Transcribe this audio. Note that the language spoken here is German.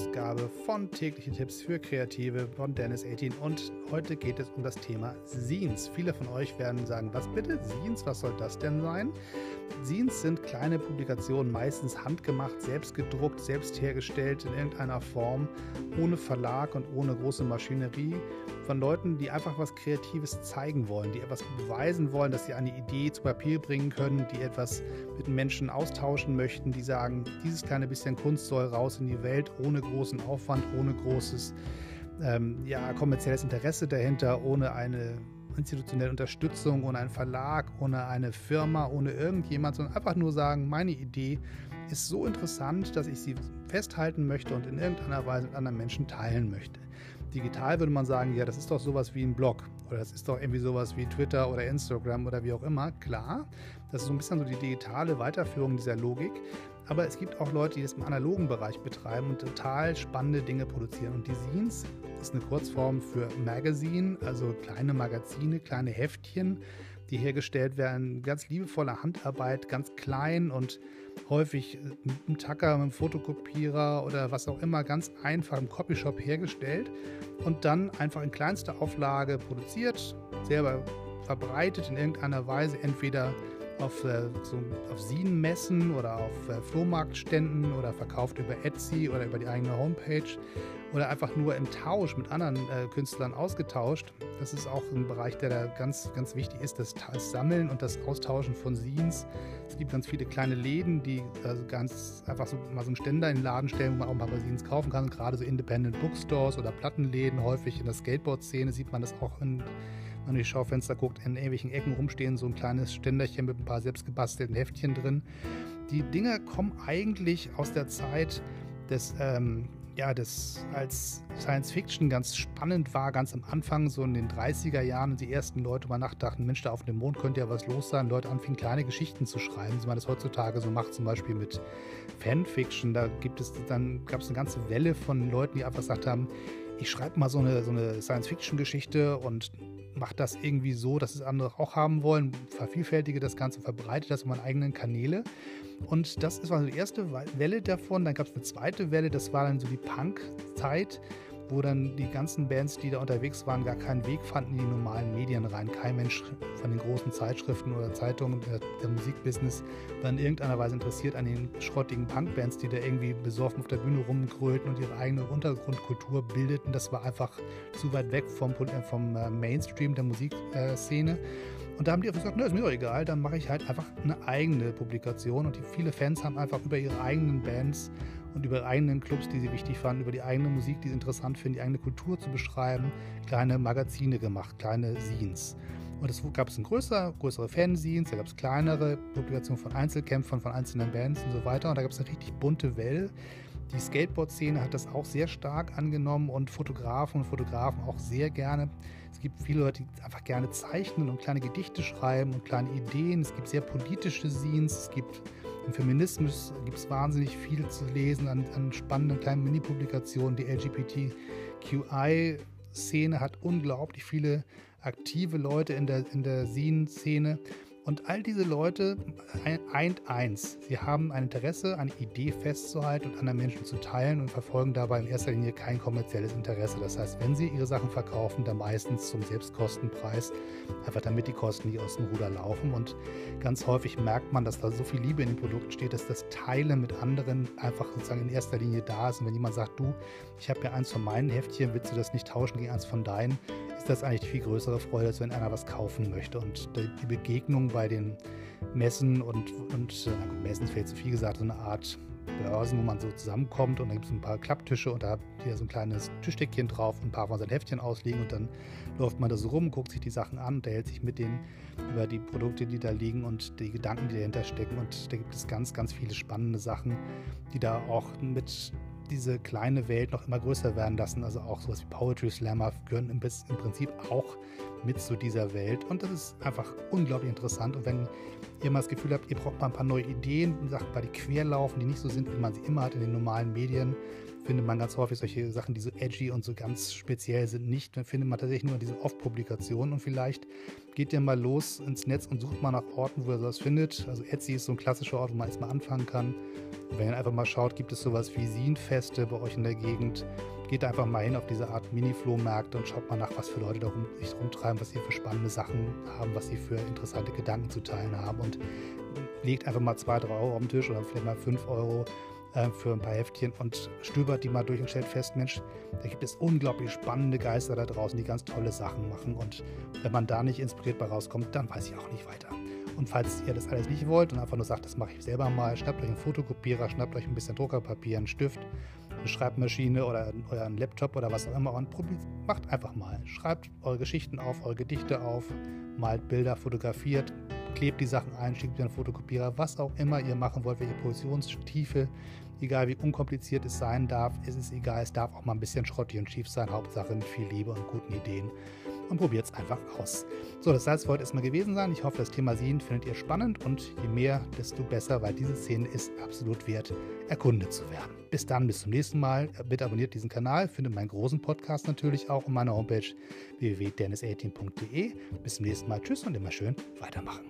Ausgabe von Tägliche Tipps für Kreative von Dennis 18 und heute geht es um das Thema Scenes. Viele von euch werden sagen, was bitte? Scenes, was soll das denn sein? Scenes sind kleine Publikationen, meistens handgemacht, selbst gedruckt, selbst hergestellt in irgendeiner Form, ohne Verlag und ohne große Maschinerie, von Leuten, die einfach was Kreatives zeigen wollen, die etwas beweisen wollen, dass sie eine Idee zu Papier bringen können, die etwas mit Menschen austauschen möchten, die sagen, dieses kleine bisschen Kunst soll raus in die Welt, ohne großen Aufwand, ohne großes ähm, ja, kommerzielles Interesse dahinter, ohne eine institutionelle Unterstützung, ohne einen Verlag, ohne eine Firma, ohne irgendjemand, sondern einfach nur sagen, meine Idee ist so interessant, dass ich sie festhalten möchte und in irgendeiner Weise mit anderen Menschen teilen möchte. Digital würde man sagen, ja, das ist doch sowas wie ein Blog oder das ist doch irgendwie sowas wie Twitter oder Instagram oder wie auch immer. Klar, das ist so ein bisschen so die digitale Weiterführung dieser Logik. Aber es gibt auch Leute, die das im analogen Bereich betreiben und total spannende Dinge produzieren. Und die Zines ist eine Kurzform für Magazine, also kleine Magazine, kleine Heftchen, die hergestellt werden. Ganz liebevolle Handarbeit, ganz klein und häufig mit einem Tacker, mit einem Fotokopierer oder was auch immer, ganz einfach im Copyshop hergestellt und dann einfach in kleinster Auflage produziert, selber verbreitet in irgendeiner Weise, entweder auf, äh, so, auf Sien-Messen oder auf äh, Flohmarktständen oder verkauft über Etsy oder über die eigene Homepage oder einfach nur im Tausch mit anderen äh, Künstlern ausgetauscht. Das ist auch ein Bereich, der da ganz, ganz wichtig ist, das, das Sammeln und das Austauschen von Scenes. Es gibt ganz viele kleine Läden, die also ganz einfach so mal so einen Ständer in den Laden stellen, wo man auch mal Scenes kaufen kann. Gerade so Independent Bookstores oder Plattenläden, häufig in der Skateboard-Szene sieht man das auch in man die Schaufenster guckt, in irgendwelchen Ecken rumstehen so ein kleines Ständerchen mit ein paar selbstgebastelten Heftchen drin. Die Dinger kommen eigentlich aus der Zeit des, ähm, ja, das als Science Fiction ganz spannend war, ganz am Anfang, so in den 30er Jahren, die ersten Leute mal nachdachten, Mensch, da auf dem Mond könnte ja was los sein, Leute anfingen, kleine Geschichten zu schreiben, wie man das heutzutage so macht, zum Beispiel mit Fanfiction. Da gibt es, dann gab es eine ganze Welle von Leuten, die einfach gesagt haben, ich schreibe mal so eine, so eine Science-Fiction-Geschichte und mache das irgendwie so, dass es andere auch haben wollen, vervielfältige das Ganze, verbreite das in meinen eigenen Kanäle. Und das war die erste Welle davon. Dann gab es eine zweite Welle, das war dann so die Punk-Zeit wo dann die ganzen Bands, die da unterwegs waren, gar keinen Weg fanden in die normalen Medien rein. Kein Mensch von den großen Zeitschriften oder Zeitungen der, der Musikbusiness war in irgendeiner Weise interessiert an den schrottigen Punkbands, die da irgendwie besoffen auf der Bühne rumgrölten und ihre eigene Untergrundkultur bildeten. Das war einfach zu weit weg vom, äh, vom äh, Mainstream der Musikszene. Und da haben die einfach gesagt, na, ist mir doch egal, dann mache ich halt einfach eine eigene Publikation. Und die, viele Fans haben einfach über ihre eigenen Bands und über eigenen Clubs, die sie wichtig fanden, über die eigene Musik, die sie interessant finden, die eigene Kultur zu beschreiben, kleine Magazine gemacht, kleine Scenes. Und es gab es ein größer, größere Fanzines, da gab es kleinere Publikationen von Einzelkämpfern, von einzelnen Bands und so weiter. Und da gab es eine richtig bunte Welle. Die Skateboard-Szene hat das auch sehr stark angenommen und Fotografen und Fotografen auch sehr gerne. Es gibt viele Leute, die einfach gerne zeichnen und kleine Gedichte schreiben und kleine Ideen. Es gibt sehr politische Scenes. Es gibt im Feminismus gibt es wahnsinnig viel zu lesen an, an spannenden kleinen Mini-Publikationen. Die LGBTQI-Szene hat unglaublich viele aktive Leute in der, in der Scene-Szene. Und all diese Leute eint eins. Sie haben ein Interesse, eine Idee festzuhalten und anderen Menschen zu teilen und verfolgen dabei in erster Linie kein kommerzielles Interesse. Das heißt, wenn sie ihre Sachen verkaufen, dann meistens zum Selbstkostenpreis, einfach damit die Kosten nicht aus dem Ruder laufen. Und ganz häufig merkt man, dass da so viel Liebe in den Produkten steht, dass das Teilen mit anderen einfach sozusagen in erster Linie da ist. Und wenn jemand sagt, du, ich habe ja eins von meinen Heftchen, willst du das nicht tauschen gegen eins von deinen, ist das eigentlich die viel größere Freude, als wenn einer was kaufen möchte. Und die Begegnung bei den Messen und, und äh, Messen ist vielleicht zu viel gesagt, so eine Art Börsen, wo man so zusammenkommt und da gibt es ein paar Klapptische und da hat hier so ein kleines Tischdeckchen drauf und ein paar von seinen Heftchen ausliegen und dann läuft man da so rum, guckt sich die Sachen an, unterhält sich mit denen über die Produkte, die da liegen und die Gedanken, die dahinter stecken. Und da gibt es ganz, ganz viele spannende Sachen, die da auch mit diese kleine Welt noch immer größer werden lassen. Also auch sowas wie Poetry Slammer gehören im, im Prinzip auch mit zu dieser Welt. Und das ist einfach unglaublich interessant. Und wenn ihr mal das Gefühl habt, ihr braucht mal ein paar neue Ideen, Sachen bei die querlaufen, die nicht so sind, wie man sie immer hat in den normalen Medien, findet man ganz häufig solche Sachen, die so edgy und so ganz speziell sind, nicht. Dann findet man tatsächlich nur in diesen Off-Publikationen und vielleicht geht ihr mal los ins Netz und sucht mal nach Orten, wo ihr sowas findet. Also Etsy ist so ein klassischer Ort, wo man erstmal anfangen kann. Und wenn ihr einfach mal schaut, gibt es sowas wie Sinfeste bei euch in der Gegend, geht einfach mal hin auf diese Art Mini-Flohmärkte und schaut mal nach, was für Leute da rum, sich rumtreiben, was sie für spannende Sachen haben, was sie für interessante Gedanken zu teilen haben und legt einfach mal zwei, drei Euro auf den Tisch oder vielleicht mal fünf Euro äh, für ein paar Heftchen und stöbert die mal durch und stellt fest, Mensch, da gibt es unglaublich spannende Geister da draußen, die ganz tolle Sachen machen und wenn man da nicht inspiriert bei rauskommt, dann weiß ich auch nicht weiter. Und falls ihr das alles nicht wollt und einfach nur sagt, das mache ich selber mal, schnappt euch einen Fotokopierer, schnappt euch ein bisschen Druckerpapier, einen Stift, eine Schreibmaschine oder euren Laptop oder was auch immer und probiert, macht einfach mal. Schreibt eure Geschichten auf, eure Gedichte auf, malt Bilder, fotografiert, klebt die Sachen ein, schickt wieder einen Fotokopierer, was auch immer ihr machen wollt, welche Positionstiefe, egal wie unkompliziert es sein darf, ist es egal, es darf auch mal ein bisschen schrottig und schief sein, Hauptsache mit viel Liebe und guten Ideen und probiert es einfach aus. So, das soll es für heute erstmal gewesen sein. Ich hoffe, das Thema Sehen findet ihr spannend und je mehr, desto besser, weil diese Szene ist absolut wert, erkundet zu werden. Bis dann, bis zum nächsten Mal. Bitte abonniert diesen Kanal, findet meinen großen Podcast natürlich auch auf meiner Homepage www.dennis18.de. Bis zum nächsten Mal. Tschüss und immer schön weitermachen.